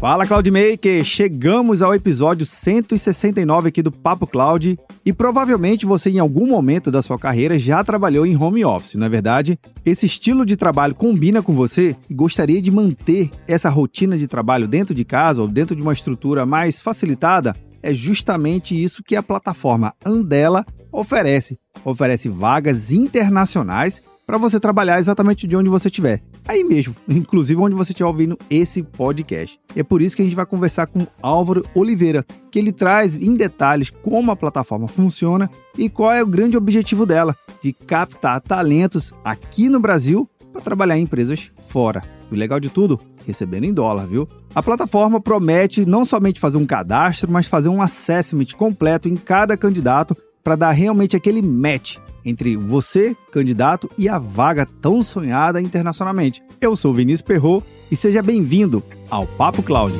Fala Cloudmaker! Chegamos ao episódio 169 aqui do Papo Cloud e provavelmente você em algum momento da sua carreira já trabalhou em home office, não é verdade? Esse estilo de trabalho combina com você e gostaria de manter essa rotina de trabalho dentro de casa ou dentro de uma estrutura mais facilitada? É justamente isso que a plataforma Andela oferece. Oferece vagas internacionais para você trabalhar exatamente de onde você estiver. Aí mesmo, inclusive onde você estiver ouvindo esse podcast. E é por isso que a gente vai conversar com Álvaro Oliveira, que ele traz em detalhes como a plataforma funciona e qual é o grande objetivo dela, de captar talentos aqui no Brasil para trabalhar em empresas fora. O legal de tudo, recebendo em dólar, viu? A plataforma promete não somente fazer um cadastro, mas fazer um assessment completo em cada candidato para dar realmente aquele match entre você, candidato, e a vaga tão sonhada internacionalmente. Eu sou Vinícius Perro e seja bem-vindo ao Papo Cloud.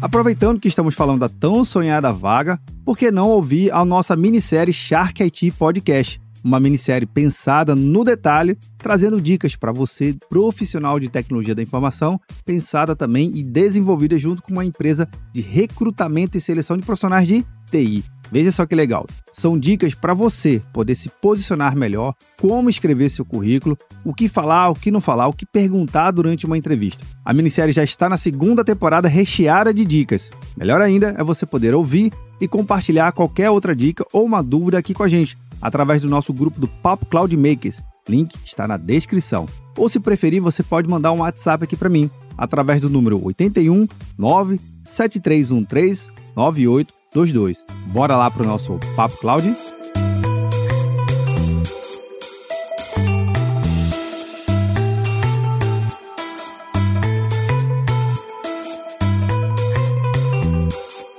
Aproveitando que estamos falando da tão sonhada vaga, por que não ouvir a nossa minissérie Shark IT Podcast? Uma minissérie pensada no detalhe, trazendo dicas para você, profissional de tecnologia da informação, pensada também e desenvolvida junto com uma empresa de recrutamento e seleção de profissionais de TI. Veja só que legal. São dicas para você poder se posicionar melhor, como escrever seu currículo, o que falar, o que não falar, o que perguntar durante uma entrevista. A minissérie já está na segunda temporada recheada de dicas. Melhor ainda é você poder ouvir e compartilhar qualquer outra dica ou uma dúvida aqui com a gente através do nosso grupo do Papo Cloud Makers. Link está na descrição. Ou se preferir, você pode mandar um WhatsApp aqui para mim, através do número 81 97313 9822. Bora lá para o nosso Papo Cloud?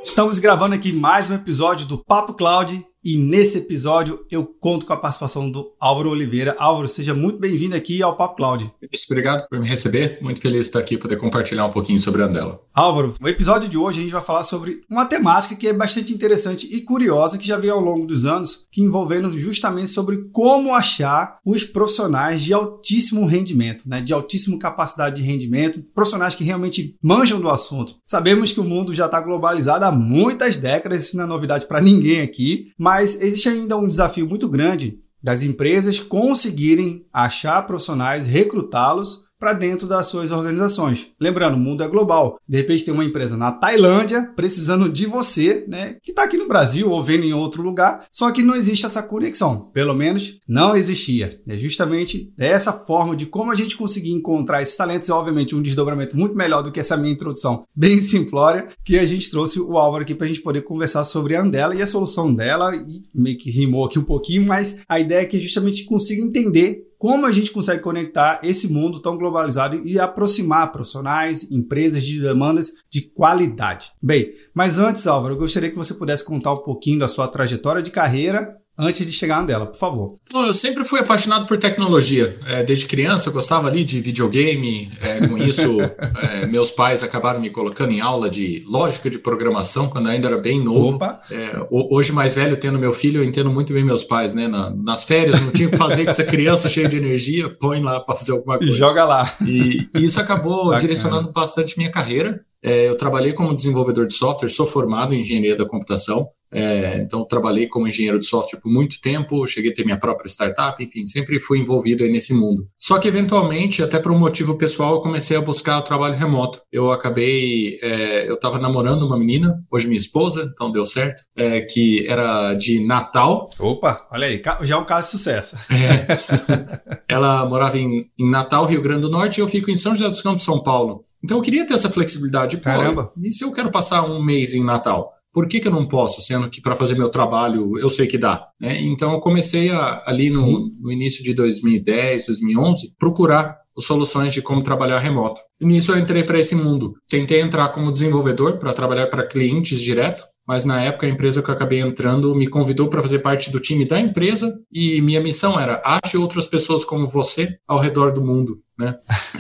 Estamos gravando aqui mais um episódio do Papo Cloud e nesse episódio eu conto com a participação do Álvaro Oliveira. Álvaro, seja muito bem-vindo aqui ao Papo Cloud. Obrigado por me receber. Muito feliz de estar aqui poder compartilhar um pouquinho sobre a Andela. Álvaro, no episódio de hoje a gente vai falar sobre uma temática que é bastante interessante e curiosa que já veio ao longo dos anos, que envolvendo justamente sobre como achar os profissionais de altíssimo rendimento, né, de altíssima capacidade de rendimento, profissionais que realmente manjam do assunto. Sabemos que o mundo já está globalizado há muitas décadas, isso não é novidade para ninguém aqui, mas mas existe ainda um desafio muito grande das empresas conseguirem achar profissionais, recrutá-los para dentro das suas organizações. Lembrando, o mundo é global. De repente tem uma empresa na Tailândia precisando de você, né, que está aqui no Brasil ou vendo em outro lugar, só que não existe essa conexão. Pelo menos não existia. É justamente essa forma de como a gente conseguir encontrar esses talentos, é obviamente um desdobramento muito melhor do que essa minha introdução bem simplória, que a gente trouxe o Álvaro aqui para a gente poder conversar sobre a Andela e a solução dela, e meio que rimou aqui um pouquinho, mas a ideia é que a gente consiga entender como a gente consegue conectar esse mundo tão globalizado e aproximar profissionais, empresas de demandas de qualidade. Bem, mas antes, Álvaro, eu gostaria que você pudesse contar um pouquinho da sua trajetória de carreira antes de chegar nela, por favor. Eu sempre fui apaixonado por tecnologia. É, desde criança eu gostava ali de videogame. É, com isso, é, meus pais acabaram me colocando em aula de lógica de programação quando eu ainda era bem novo. É, hoje, mais velho, tendo meu filho, eu entendo muito bem meus pais, né? Na, nas férias, não tinha o que fazer com essa criança cheia de energia, põe lá para fazer alguma coisa. Joga lá. E, e isso acabou Bacana. direcionando bastante minha carreira. É, eu trabalhei como desenvolvedor de software, sou formado em engenharia da computação, é, então trabalhei como engenheiro de software por muito tempo, cheguei a ter minha própria startup, enfim, sempre fui envolvido nesse mundo. Só que eventualmente, até por um motivo pessoal, eu comecei a buscar o trabalho remoto. Eu acabei, é, eu estava namorando uma menina, hoje minha esposa, então deu certo, é, que era de Natal. Opa, olha aí, já é um caso de sucesso. É. Ela morava em, em Natal, Rio Grande do Norte, e eu fico em São José dos Campos, São Paulo. Então eu queria ter essa flexibilidade. Pô, Caramba. E se eu quero passar um mês em Natal? Por que, que eu não posso, sendo que para fazer meu trabalho eu sei que dá? Né? Então eu comecei a, ali no, no, início de 2010, 2011, procurar soluções de como trabalhar remoto. E nisso eu entrei para esse mundo. Tentei entrar como desenvolvedor para trabalhar para clientes direto, mas na época a empresa que eu acabei entrando me convidou para fazer parte do time da empresa e minha missão era ache outras pessoas como você ao redor do mundo, né?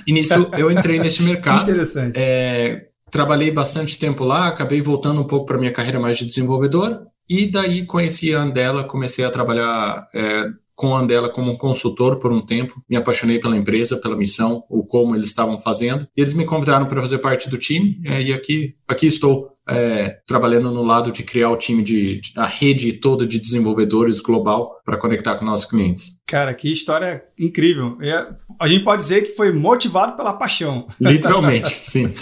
E nisso eu entrei nesse mercado. Interessante. É, trabalhei bastante tempo lá, acabei voltando um pouco para minha carreira mais de desenvolvedor e daí conheci a Andela, comecei a trabalhar é, com a Andela como um consultor por um tempo, me apaixonei pela empresa, pela missão, o como eles estavam fazendo, e eles me convidaram para fazer parte do time, é, e aqui, aqui estou é, trabalhando no lado de criar o time de, de a rede toda de desenvolvedores global para conectar com nossos clientes. Cara, que história incrível. É, a gente pode dizer que foi motivado pela paixão. Literalmente, sim.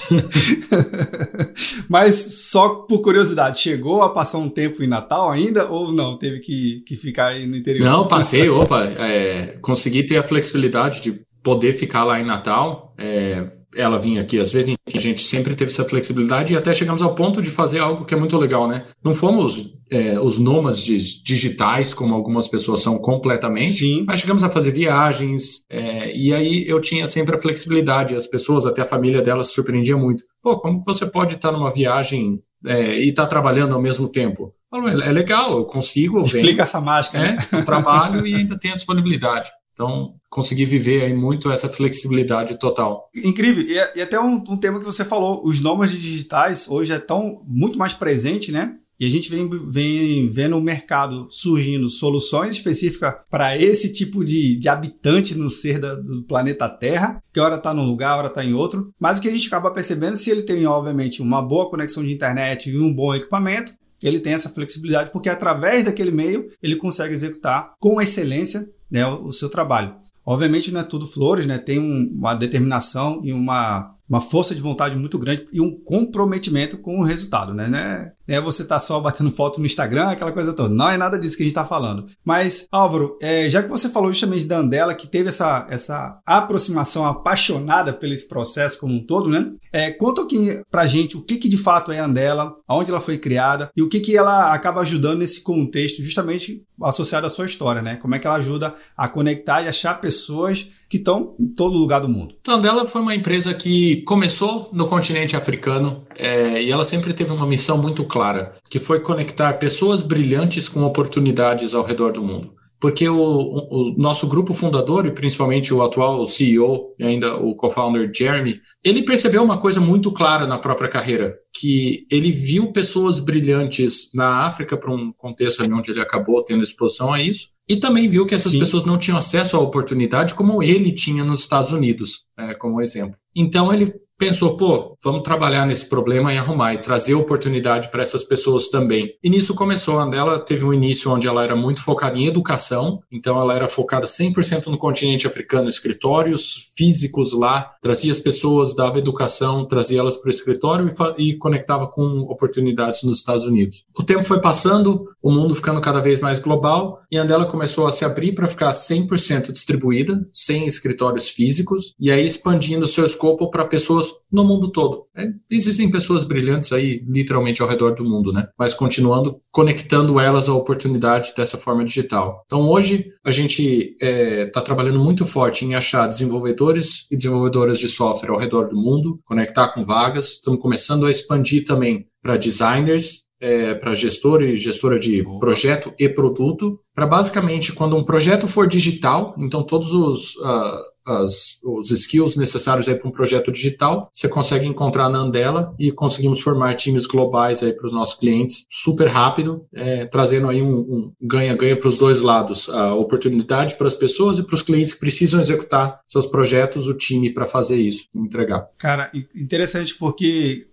Mas só por curiosidade, chegou a passar um tempo em Natal ainda ou não? Teve que, que ficar aí no interior? Não, passei, opa, é, consegui ter a flexibilidade de poder ficar lá em Natal. É, ela vinha aqui, às vezes a gente sempre teve essa flexibilidade e até chegamos ao ponto de fazer algo que é muito legal, né? Não fomos é, os nômades digitais, como algumas pessoas são completamente, Sim. mas chegamos a fazer viagens, é, e aí eu tinha sempre a flexibilidade, as pessoas, até a família dela se surpreendia muito. Pô, como você pode estar numa viagem é, e estar trabalhando ao mesmo tempo? Falo, é, legal, eu consigo. Explica venho, essa mágica. Né? Eu trabalho e ainda tenho a disponibilidade. Então, consegui viver aí muito essa flexibilidade total. Incrível. E, e até um, um, tema que você falou, os nômades digitais hoje é tão muito mais presente, né? E a gente vem, vem vendo o mercado surgindo soluções específicas para esse tipo de, de habitante no ser da, do planeta Terra, que hora está num lugar, hora está em outro. Mas o que a gente acaba percebendo, se ele tem, obviamente, uma boa conexão de internet e um bom equipamento, ele tem essa flexibilidade, porque através daquele meio ele consegue executar com excelência né, o, seu trabalho. Obviamente não é tudo flores, né? Tem um, uma determinação e uma, uma força de vontade muito grande e um comprometimento com o resultado, né? né? é você tá só batendo foto no Instagram, aquela coisa toda. Não é nada disso que a gente está falando. Mas, Álvaro, é, já que você falou justamente da Andela, que teve essa, essa aproximação apaixonada pelo esse processo como um todo, né? É, conta aqui pra gente o que, que de fato é a Andela, aonde ela foi criada e o que, que ela acaba ajudando nesse contexto, justamente associado à sua história, né? Como é que ela ajuda a conectar e achar pessoas que estão em todo lugar do mundo. Então, Andela foi uma empresa que começou no continente africano é, e ela sempre teve uma missão muito clara, que foi conectar pessoas brilhantes com oportunidades ao redor do mundo. Porque o, o nosso grupo fundador, e principalmente o atual CEO e ainda o co-founder Jeremy, ele percebeu uma coisa muito clara na própria carreira, que ele viu pessoas brilhantes na África, para um contexto onde ele acabou tendo exposição a isso, e também viu que essas Sim. pessoas não tinham acesso à oportunidade como ele tinha nos Estados Unidos, é, como exemplo. Então ele pensou, pô, vamos trabalhar nesse problema e arrumar e trazer oportunidade para essas pessoas também. E nisso começou. A Andela teve um início onde ela era muito focada em educação, então ela era focada 100% no continente africano, escritórios físicos lá, trazia as pessoas, dava educação, trazia elas para o escritório e, e conectava com oportunidades nos Estados Unidos. O tempo foi passando, o mundo ficando cada vez mais global e a Andela começou a se abrir para ficar 100% distribuída, sem escritórios físicos, e aí expandindo seu escopo para pessoas no mundo todo. É, existem pessoas brilhantes aí, literalmente, ao redor do mundo, né? Mas continuando conectando elas à oportunidade dessa forma digital. Então, hoje, a gente está é, tá trabalhando muito forte em achar desenvolvedores e desenvolvedoras de software ao redor do mundo, conectar com vagas. Estamos começando a expandir também para designers, é, para gestor e gestora de projeto e produto, para basicamente quando um projeto for digital, então todos os uh, as, os skills necessários para um projeto digital, você consegue encontrar na Andela e conseguimos formar times globais para os nossos clientes super rápido, é, trazendo aí um ganha-ganha para os dois lados, a oportunidade para as pessoas e para os clientes que precisam executar seus projetos, o time para fazer isso, entregar. Cara, interessante porque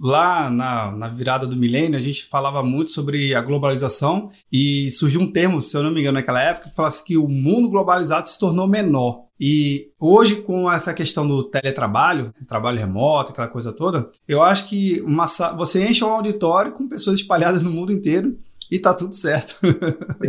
lá na, na virada do milênio a gente falava muito sobre a globalização e surgiu um termo, se eu não me engano, naquela época, que falasse que o mundo globalizado se tornou menor. E hoje, com essa questão do teletrabalho, trabalho remoto, aquela coisa toda, eu acho que uma, você enche um auditório com pessoas espalhadas no mundo inteiro e tá tudo certo.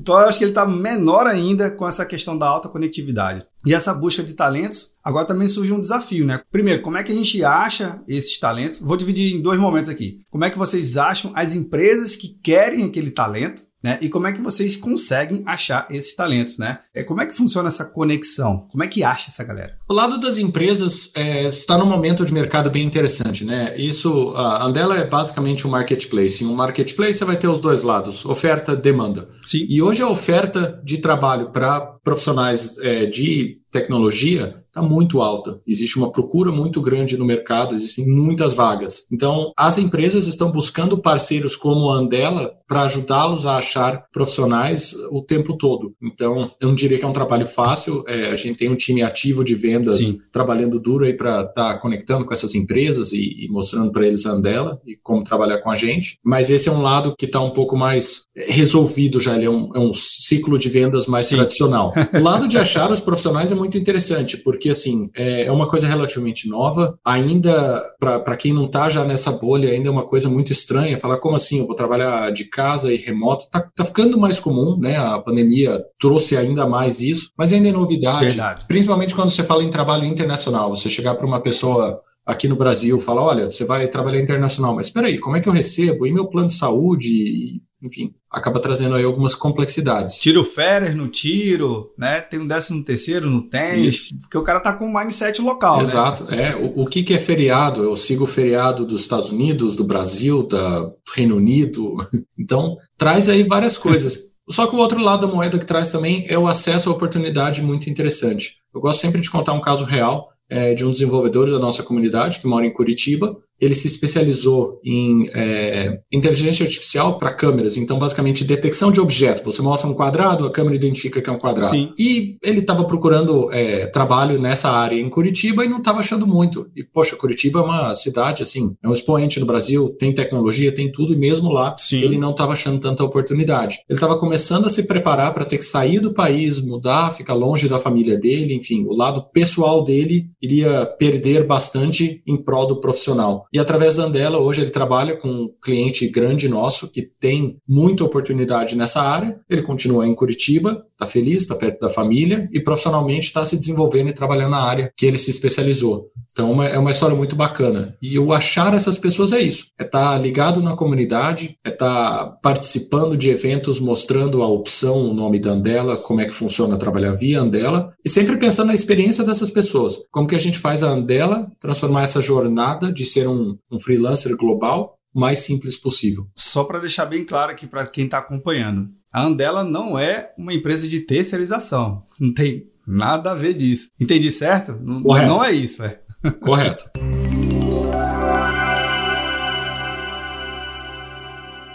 então eu acho que ele está menor ainda com essa questão da alta conectividade. E essa busca de talentos, agora também surge um desafio, né? Primeiro, como é que a gente acha esses talentos? Vou dividir em dois momentos aqui. Como é que vocês acham as empresas que querem aquele talento? Né? E como é que vocês conseguem achar esses talentos, né? É, como é que funciona essa conexão? Como é que acha essa galera? O lado das empresas é, está num momento de mercado bem interessante, né? Isso, a Andela é basicamente um marketplace. Em um marketplace você vai ter os dois lados, oferta, demanda. Sim. E hoje a oferta de trabalho para profissionais é, de tecnologia está muito alta. Existe uma procura muito grande no mercado, existem muitas vagas. Então, as empresas estão buscando parceiros como a Andela para ajudá-los a achar profissionais o tempo todo. Então, eu não diria que é um trabalho fácil. É, a gente tem um time ativo de vendas Sim. trabalhando duro aí para estar tá conectando com essas empresas e, e mostrando para eles a Andela e como trabalhar com a gente. Mas esse é um lado que está um pouco mais resolvido já. Ele é um, é um ciclo de vendas mais Sim. tradicional. O lado de achar os profissionais é muito interessante, porque assim é, é uma coisa relativamente nova. Ainda para quem não está já nessa bolha, ainda é uma coisa muito estranha. Falar como assim, eu vou trabalhar de casa e remoto, tá, tá ficando mais comum, né? A pandemia trouxe ainda mais isso, mas ainda é novidade. Verdade. Principalmente quando você fala em trabalho internacional, você chegar para uma pessoa aqui no Brasil, fala, olha, você vai trabalhar internacional, mas espera aí, como é que eu recebo? E meu plano de saúde? Enfim, acaba trazendo aí algumas complexidades. Tiro férias no tiro, né? Tem um décimo terceiro no tênis, porque o cara tá com um mindset local, né? Exato, né? é. O, o que, que é feriado? Eu sigo o feriado dos Estados Unidos, do Brasil, do Reino Unido. Então, traz aí várias coisas. Só que o outro lado da moeda que traz também é o acesso à oportunidade muito interessante. Eu gosto sempre de contar um caso real é, de um desenvolvedor da nossa comunidade que mora em Curitiba ele se especializou em é, inteligência artificial para câmeras. Então, basicamente, detecção de objeto. Você mostra um quadrado, a câmera identifica que é um quadrado. Sim. E ele estava procurando é, trabalho nessa área em Curitiba e não estava achando muito. E, poxa, Curitiba é uma cidade, assim, é um expoente no Brasil, tem tecnologia, tem tudo, e mesmo lá Sim. ele não estava achando tanta oportunidade. Ele estava começando a se preparar para ter que sair do país, mudar, ficar longe da família dele, enfim, o lado pessoal dele iria perder bastante em prol do profissional. E através da Andela, hoje ele trabalha com um cliente grande nosso que tem muita oportunidade nessa área. Ele continua em Curitiba, está feliz, está perto da família e profissionalmente está se desenvolvendo e trabalhando na área que ele se especializou. Então uma, é uma história muito bacana. E o achar essas pessoas é isso: é estar tá ligado na comunidade, é estar tá participando de eventos mostrando a opção, o nome da Andela, como é que funciona trabalhar via Andela, e sempre pensando na experiência dessas pessoas. Como que a gente faz a Andela transformar essa jornada de ser um, um freelancer global mais simples possível. Só para deixar bem claro aqui para quem está acompanhando, a Andela não é uma empresa de terceirização. Não tem nada a ver disso. Entendi certo? Correto. Não é isso, é. Correto.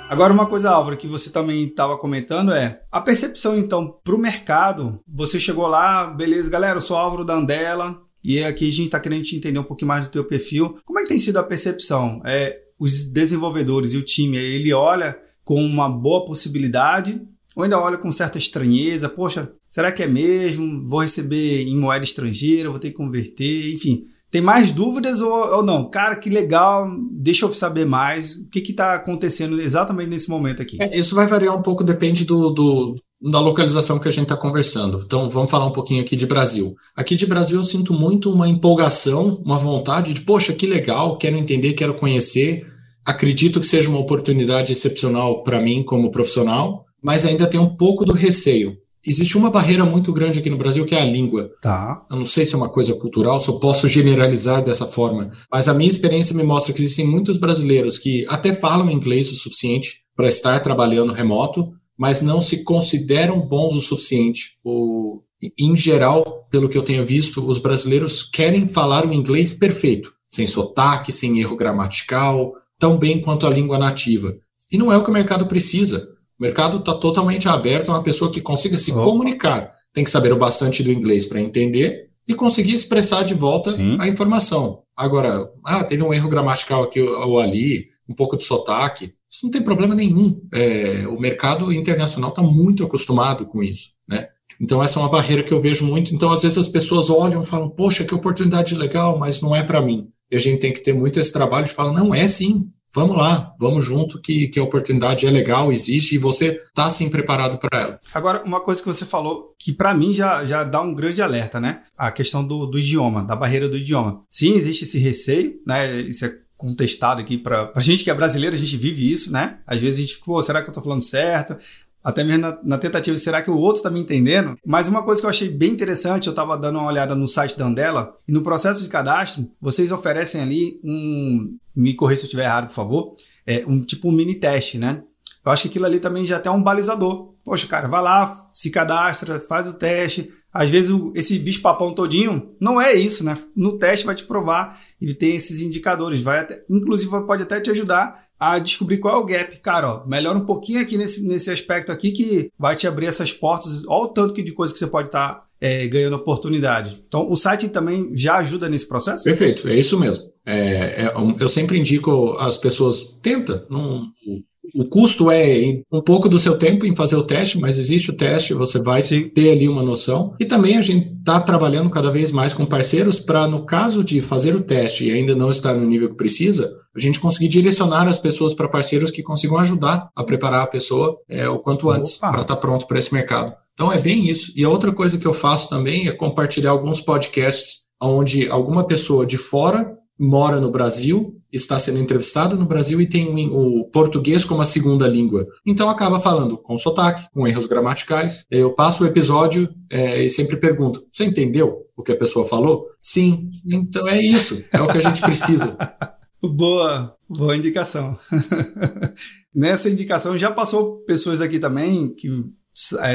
Agora, uma coisa, Álvaro, que você também estava comentando é a percepção, então, para o mercado. Você chegou lá, beleza, galera, eu sou Álvaro da Andela, e aqui a gente está querendo te entender um pouquinho mais do teu perfil. Como é que tem sido a percepção? É, os desenvolvedores e o time, ele olha com uma boa possibilidade ou ainda olha com certa estranheza, poxa, será que é mesmo? Vou receber em moeda estrangeira, vou ter que converter, enfim. Tem mais dúvidas ou, ou não? Cara, que legal, deixa eu saber mais. O que está acontecendo exatamente nesse momento aqui? É, isso vai variar um pouco, depende do, do da localização que a gente está conversando. Então, vamos falar um pouquinho aqui de Brasil. Aqui de Brasil eu sinto muito uma empolgação, uma vontade de, poxa, que legal, quero entender, quero conhecer Acredito que seja uma oportunidade excepcional para mim como profissional, mas ainda tem um pouco do receio. Existe uma barreira muito grande aqui no Brasil que é a língua. Tá. Eu não sei se é uma coisa cultural, se eu posso generalizar dessa forma, mas a minha experiência me mostra que existem muitos brasileiros que até falam inglês o suficiente para estar trabalhando remoto, mas não se consideram bons o suficiente. O, em geral, pelo que eu tenho visto, os brasileiros querem falar o inglês perfeito, sem sotaque, sem erro gramatical, tão bem quanto a língua nativa. E não é o que o mercado precisa. O mercado está totalmente aberto a uma pessoa que consiga se Opa. comunicar. Tem que saber o bastante do inglês para entender e conseguir expressar de volta Sim. a informação. Agora, ah, teve um erro gramatical aqui ou ali, um pouco de sotaque. Isso não tem problema nenhum. É, o mercado internacional está muito acostumado com isso, né? Então essa é uma barreira que eu vejo muito. Então às vezes as pessoas olham e falam: "Poxa, que oportunidade legal", mas não é para mim. E a gente tem que ter muito esse trabalho de falar, não é sim, vamos lá, vamos junto, que, que a oportunidade é legal, existe e você está sim preparado para ela. Agora, uma coisa que você falou que para mim já, já dá um grande alerta, né? A questão do, do idioma, da barreira do idioma. Sim, existe esse receio, né? Isso é contestado aqui para a gente que é brasileiro, a gente vive isso, né? Às vezes a gente, pô, será que eu estou falando certo? Até mesmo na, na, tentativa será que o outro está me entendendo? Mas uma coisa que eu achei bem interessante, eu estava dando uma olhada no site da Andela, e no processo de cadastro, vocês oferecem ali um. Me corrija se eu estiver errado, por favor. É um tipo um mini teste, né? Eu acho que aquilo ali também já tem um balizador. Poxa, cara, vai lá, se cadastra, faz o teste, às vezes esse bicho-papão todinho não é isso, né? No teste vai te provar e tem esses indicadores, vai até, inclusive pode até te ajudar a descobrir qual é o gap. Cara, ó, melhora um pouquinho aqui nesse, nesse aspecto aqui que vai te abrir essas portas. Olha o tanto que de coisa que você pode estar tá, é, ganhando oportunidade. Então, o site também já ajuda nesse processo? Perfeito, é isso mesmo. É, é, eu sempre indico as pessoas, tenta, não, o custo é um pouco do seu tempo em fazer o teste, mas existe o teste, você vai Sim. ter ali uma noção. E também a gente está trabalhando cada vez mais com parceiros para, no caso de fazer o teste e ainda não estar no nível que precisa, a gente conseguir direcionar as pessoas para parceiros que consigam ajudar a preparar a pessoa é, o quanto antes para estar tá pronto para esse mercado. Então é bem isso. E a outra coisa que eu faço também é compartilhar alguns podcasts onde alguma pessoa de fora mora no Brasil, está sendo entrevistado no Brasil e tem o português como a segunda língua. Então acaba falando com sotaque, com erros gramaticais. Eu passo o episódio é, e sempre pergunto: você entendeu o que a pessoa falou? Sim. Então é isso. É o que a gente precisa. Boa, boa indicação. Nessa indicação já passou pessoas aqui também que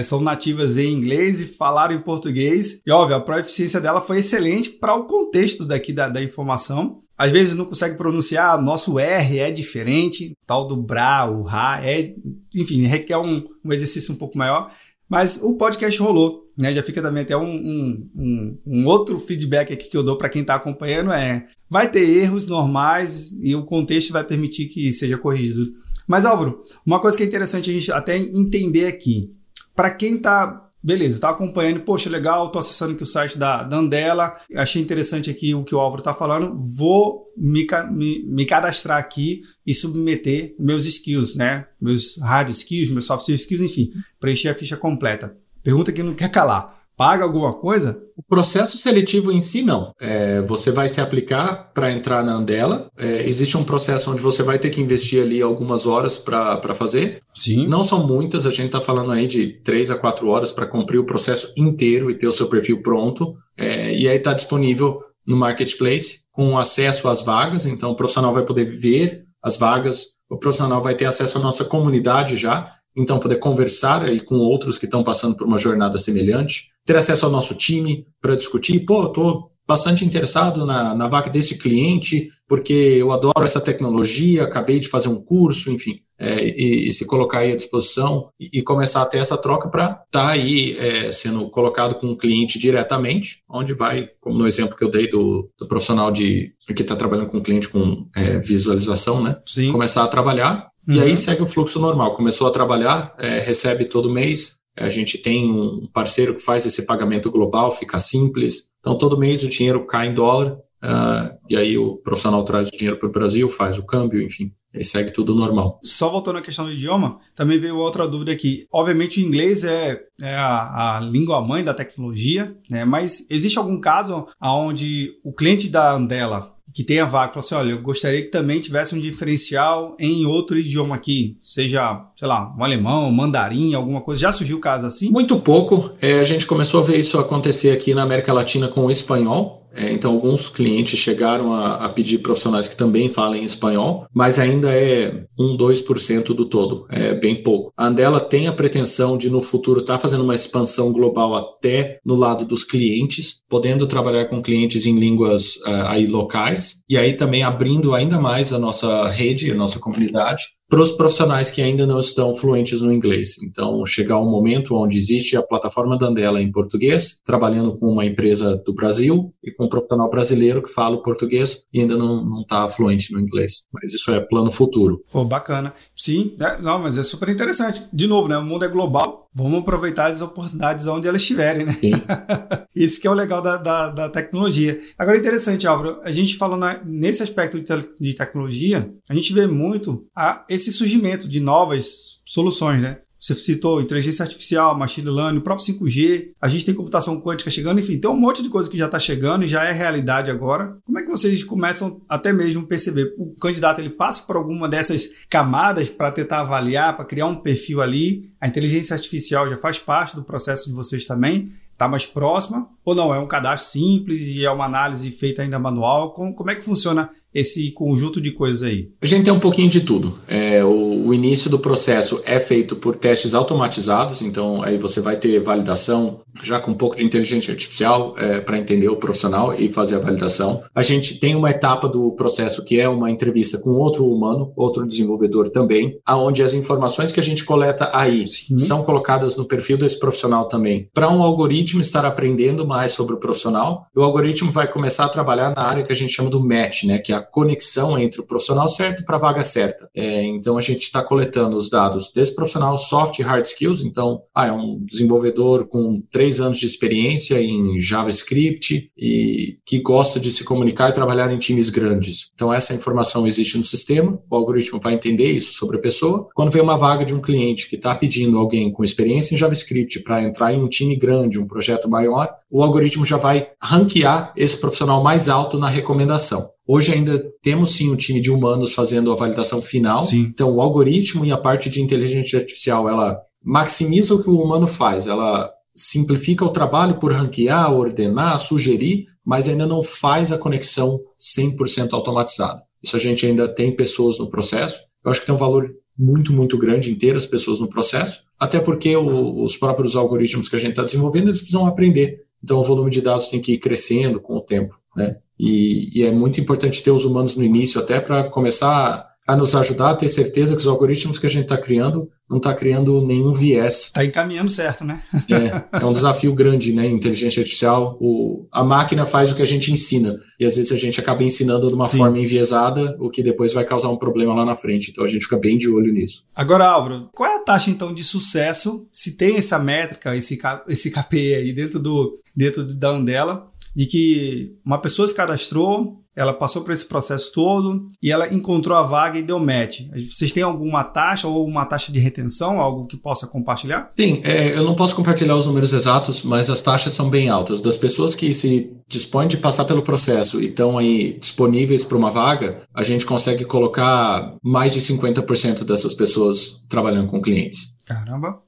são nativas em inglês e falaram em português. E óbvio, a proficiência dela foi excelente para o contexto daqui da, da informação. Às vezes não consegue pronunciar, nosso R é diferente, tal do Bra, o Ra, é, enfim, requer um, um exercício um pouco maior. Mas o podcast rolou, né? Já fica também até um, um, um, um outro feedback aqui que eu dou para quem está acompanhando é vai ter erros normais e o contexto vai permitir que seja corrigido. Mas Álvaro, uma coisa que é interessante a gente até entender aqui, para quem está Beleza, tá acompanhando, poxa, legal, tô acessando aqui o site da, da Andela, achei interessante aqui o que o Álvaro tá falando, vou me, me, me cadastrar aqui e submeter meus skills, né? Meus hard skills, meus soft skills, enfim, preencher a ficha completa. Pergunta que não quer calar paga alguma coisa? O processo seletivo em si, não. É, você vai se aplicar para entrar na Andela. É, existe um processo onde você vai ter que investir ali algumas horas para fazer. Sim. Não são muitas, a gente está falando aí de três a quatro horas para cumprir o processo inteiro e ter o seu perfil pronto. É, e aí está disponível no Marketplace com acesso às vagas. Então, o profissional vai poder ver as vagas, o profissional vai ter acesso à nossa comunidade já então poder conversar aí com outros que estão passando por uma jornada semelhante, ter acesso ao nosso time para discutir, pô, estou bastante interessado na, na vaga desse cliente, porque eu adoro essa tecnologia, acabei de fazer um curso, enfim, é, e, e, se colocar aí à disposição e, e começar a ter essa troca para estar tá aí é, sendo colocado com o cliente diretamente, onde vai, como no exemplo que eu dei do, do profissional de que está trabalhando com o cliente com é, visualização, né? Sim. Começar a trabalhar Uhum. E aí segue o fluxo normal. Começou a trabalhar, é, recebe todo mês. A gente tem um parceiro que faz esse pagamento global, fica simples. Então, todo mês o dinheiro cai em dólar. Uh, e aí o profissional traz o dinheiro para o Brasil, faz o câmbio, enfim. E segue tudo normal. Só voltando à questão do idioma, também veio outra dúvida aqui. Obviamente, o inglês é, é a, a língua mãe da tecnologia, né? mas existe algum caso onde o cliente da Andela que tem a vaga, falou assim: olha, eu gostaria que também tivesse um diferencial em outro idioma aqui, seja, sei lá, um alemão, mandarim, alguma coisa. Já surgiu caso assim? Muito pouco. É, a gente começou a ver isso acontecer aqui na América Latina com o espanhol. É, então, alguns clientes chegaram a, a, pedir profissionais que também falem espanhol, mas ainda é 1, 2% do todo, é bem pouco. A Andela tem a pretensão de, no futuro, estar tá fazendo uma expansão global até no lado dos clientes, podendo trabalhar com clientes em línguas uh, aí locais, e aí também abrindo ainda mais a nossa rede, a nossa comunidade, para os profissionais que ainda não estão fluentes no inglês. Então, chegar um momento onde existe a plataforma da Andela em português, trabalhando com uma empresa do Brasil e com um profissional brasileiro que fala o português e ainda não está fluente no inglês. Mas isso é plano futuro. Pô, bacana. Sim, é, não, mas é super interessante. De novo, né? O mundo é global. Vamos aproveitar as oportunidades onde elas estiverem, né? isso que é o legal da, da, da, tecnologia. Agora, interessante, Álvaro, a gente falando nesse aspecto de, te, de tecnologia, a gente vê muito a, esse esse surgimento de novas soluções, né? Você citou inteligência artificial, machine learning, o próprio 5G, a gente tem computação quântica chegando, enfim, tem um monte de coisa que já está chegando e já é realidade agora. Como é que vocês começam até mesmo perceber? O candidato ele passa por alguma dessas camadas para tentar avaliar, para criar um perfil ali. A inteligência artificial já faz parte do processo de vocês também está mais próxima ou não? É um cadastro simples e é uma análise feita ainda manual? Como, como é que funciona esse conjunto de coisas aí? A gente tem um pouquinho de tudo. É, o, o, início do processo é feito por testes automatizados, então aí você vai ter validação já com um pouco de inteligência artificial é, para entender o profissional e fazer a validação. A gente tem uma etapa do processo que é uma entrevista com outro humano, outro desenvolvedor também, aonde as informações que a gente coleta aí Sim. são colocadas no perfil desse profissional também. Para um algoritmo estar aprendendo mais sobre o profissional, o algoritmo vai começar a trabalhar na área que a gente chama do match, né, que é a conexão entre o profissional certo para a vaga certa. É, então a gente está coletando os dados desse profissional soft e hard skills. Então, ah, é um desenvolvedor com três anos de experiência em JavaScript e que gosta de se comunicar e trabalhar em times grandes. Então, essa informação existe no sistema, o algoritmo vai entender isso sobre a pessoa. Quando vem uma vaga de um cliente que está pedindo alguém com experiência em JavaScript para entrar em um time grande, um projeto maior, o algoritmo já vai ranquear esse profissional mais alto na recomendação. Hoje ainda temos sim um time de humanos fazendo a validação final. Sim. Então o algoritmo e a parte de inteligência artificial, ela maximiza o que o humano faz, ela simplifica o trabalho por ranquear, ordenar, sugerir, mas ainda não faz a conexão 100% automatizada. Isso a gente ainda tem pessoas no processo. Eu acho que tem um valor muito, muito grande em ter as pessoas no processo, até porque o, os próprios algoritmos que a gente está desenvolvendo, eles precisam aprender. Então o volume de dados tem que ir crescendo com o tempo, né? E, e é muito importante ter os humanos no início até para começar a nos ajudar a ter certeza que os algoritmos que a gente está criando não está criando nenhum viés. Está encaminhando certo, né? é, é um desafio grande, né? Inteligência artificial, o, a máquina faz o que a gente ensina e às vezes a gente acaba ensinando de uma Sim. forma enviesada, o que depois vai causar um problema lá na frente. Então a gente fica bem de olho nisso. Agora, Álvaro, qual é a taxa então de sucesso se tem essa métrica, esse esse KPI aí dentro do dentro da Andela, de que uma pessoa se cadastrou, ela passou por esse processo todo e ela encontrou a vaga e deu match. Vocês têm alguma taxa ou uma taxa de retenção, algo que possa compartilhar? Sim, é, eu não posso compartilhar os números exatos, mas as taxas são bem altas. Das pessoas que se dispõem de passar pelo processo e estão aí disponíveis para uma vaga, a gente consegue colocar mais de 50% dessas pessoas trabalhando com clientes. Caramba,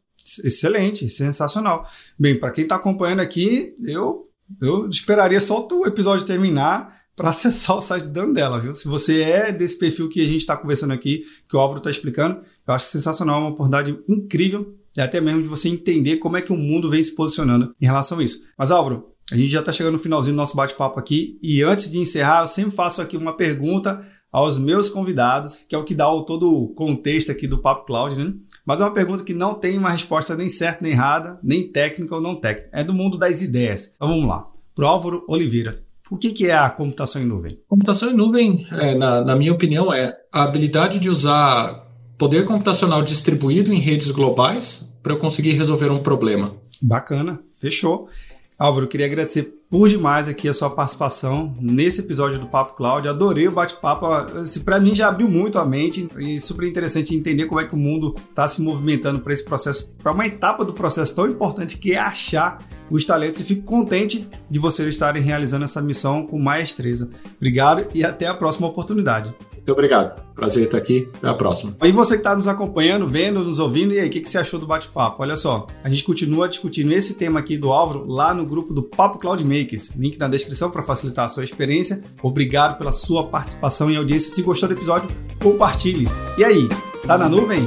excelente, sensacional. Bem, para quem está acompanhando aqui, eu, eu esperaria só o episódio terminar para acessar o site dando dela, viu? Se você é desse perfil que a gente está conversando aqui, que o Álvaro está explicando, eu acho sensacional, uma oportunidade incrível, e até mesmo de você entender como é que o mundo vem se posicionando em relação a isso. Mas, Álvaro, a gente já está chegando no finalzinho do nosso bate-papo aqui, e antes de encerrar, eu sempre faço aqui uma pergunta aos meus convidados, que é o que dá o, todo o contexto aqui do Papo Cloud, né? Mas é uma pergunta que não tem uma resposta nem certa nem errada, nem técnica ou não técnica. É do mundo das ideias. Então vamos lá. Pro Álvaro Oliveira. O que, que é a computação em nuvem? Computação em nuvem, é, na, na minha opinião, é a habilidade de usar poder computacional distribuído em redes globais para eu conseguir resolver um problema. Bacana, fechou. Álvaro, queria agradecer por demais aqui a sua participação nesse episódio do Papo Cloud. Adorei o bate-papo. Assim, para mim já abriu muito a mente e super interessante entender como é que o mundo está se movimentando para esse processo, para uma etapa do processo tão importante que é achar os talentos. E fico contente de vocês estarem realizando essa missão com maestreza. Obrigado e até a próxima oportunidade. Muito obrigado. Prazer estar aqui. Até a próxima. E você que está nos acompanhando, vendo, nos ouvindo, e aí, o que, que você achou do bate-papo? Olha só, a gente continua discutindo esse tema aqui do Álvaro lá no grupo do Papo Cloud Makers. Link na descrição para facilitar a sua experiência. Obrigado pela sua participação e audiência. Se gostou do episódio, compartilhe. E aí, tá na nuvem?